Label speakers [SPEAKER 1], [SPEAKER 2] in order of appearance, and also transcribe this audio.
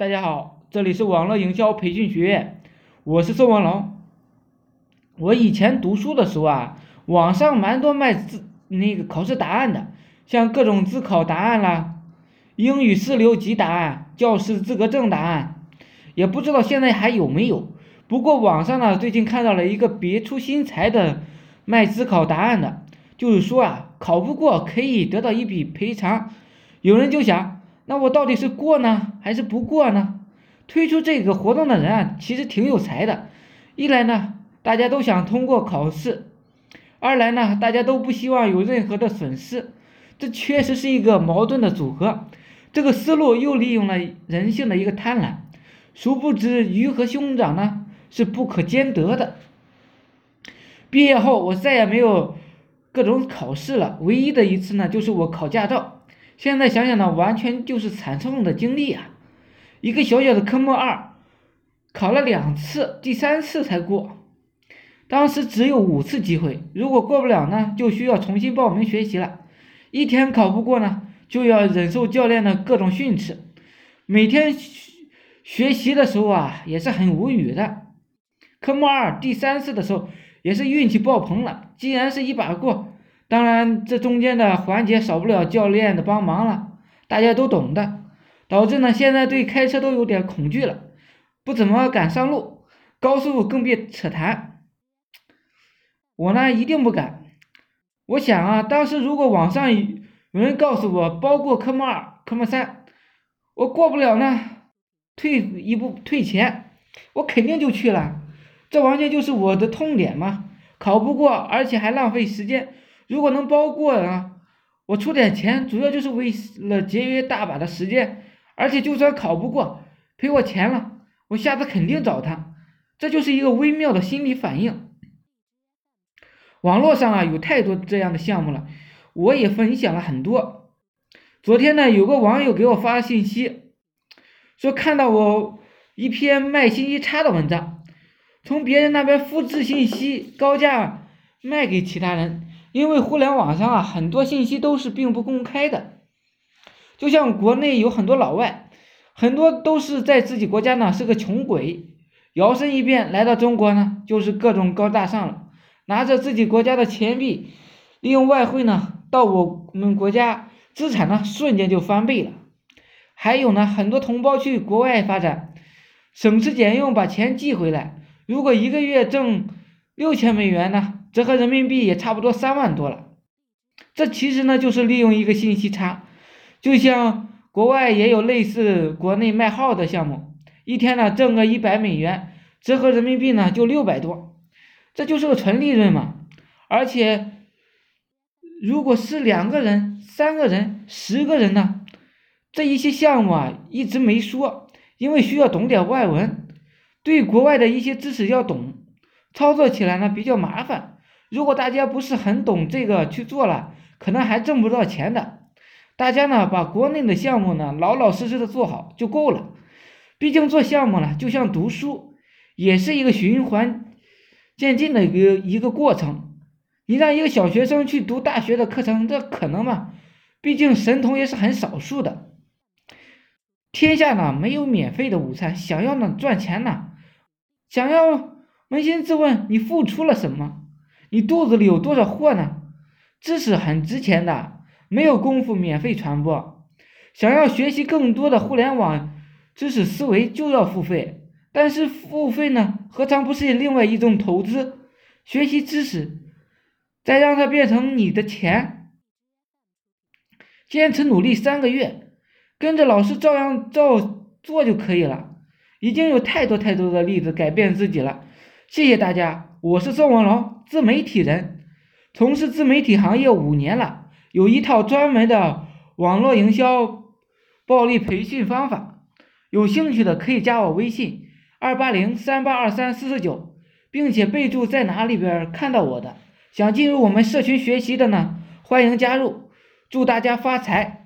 [SPEAKER 1] 大家好，这里是网络营销培训学院，我是宋文龙。我以前读书的时候啊，网上蛮多卖自那个考试答案的，像各种自考答案啦，英语四六级答案、教师资格证答案，也不知道现在还有没有。不过网上呢，最近看到了一个别出心裁的卖自考答案的，就是说啊，考不过可以得到一笔赔偿。有人就想。那我到底是过呢，还是不过呢？推出这个活动的人啊，其实挺有才的。一来呢，大家都想通过考试；二来呢，大家都不希望有任何的损失。这确实是一个矛盾的组合。这个思路又利用了人性的一个贪婪。殊不知，鱼和熊掌呢是不可兼得的。毕业后，我再也没有各种考试了。唯一的一次呢，就是我考驾照。现在想想呢，完全就是惨痛的经历啊！一个小小的科目二，考了两次，第三次才过。当时只有五次机会，如果过不了呢，就需要重新报名学习了。一天考不过呢，就要忍受教练的各种训斥。每天学习的时候啊，也是很无语的。科目二第三次的时候，也是运气爆棚了，竟然是一把过。当然，这中间的环节少不了教练的帮忙了，大家都懂的，导致呢现在对开车都有点恐惧了，不怎么敢上路，高速更别扯谈。我呢一定不敢。我想啊，当时如果网上有人告诉我包过科目二、科目三，我过不了呢，退一步退钱，我肯定就去了。这完全就是我的痛点嘛，考不过，而且还浪费时间。如果能包过啊，我出点钱，主要就是为了节约大把的时间，而且就算考不过，赔我钱了，我下次肯定找他，这就是一个微妙的心理反应。网络上啊有太多这样的项目了，我也分享了很多。昨天呢，有个网友给我发信息，说看到我一篇卖信息差的文章，从别人那边复制信息，高价卖给其他人。因为互联网上啊，很多信息都是并不公开的，就像国内有很多老外，很多都是在自己国家呢是个穷鬼，摇身一变来到中国呢就是各种高大上了，拿着自己国家的钱币，利用外汇呢到我们国家，资产呢瞬间就翻倍了。还有呢，很多同胞去国外发展，省吃俭用把钱寄回来，如果一个月挣六千美元呢？折合人民币也差不多三万多了，这其实呢就是利用一个信息差，就像国外也有类似国内卖号的项目，一天呢挣个一百美元，折合人民币呢就六百多，这就是个纯利润嘛。而且如果是两个人、三个人、十个人呢，这一些项目啊一直没说，因为需要懂点外文，对国外的一些知识要懂，操作起来呢比较麻烦。如果大家不是很懂这个去做了，可能还挣不到钱的。大家呢，把国内的项目呢老老实实的做好就够了。毕竟做项目呢，就像读书，也是一个循环渐进的一个一个过程。你让一个小学生去读大学的课程，这可能吗？毕竟神童也是很少数的。天下呢没有免费的午餐，想要呢赚钱呢，想要扪心自问，你付出了什么？你肚子里有多少货呢？知识很值钱的，没有功夫免费传播。想要学习更多的互联网知识思维，就要付费。但是付费呢，何尝不是另外一种投资？学习知识，再让它变成你的钱。坚持努力三个月，跟着老师照样照做就可以了。已经有太多太多的例子改变自己了。谢谢大家，我是宋文龙，自媒体人，从事自媒体行业五年了，有一套专门的网络营销暴力培训方法，有兴趣的可以加我微信二八零三八二三四四九，并且备注在哪里边看到我的，想进入我们社群学习的呢，欢迎加入，祝大家发财。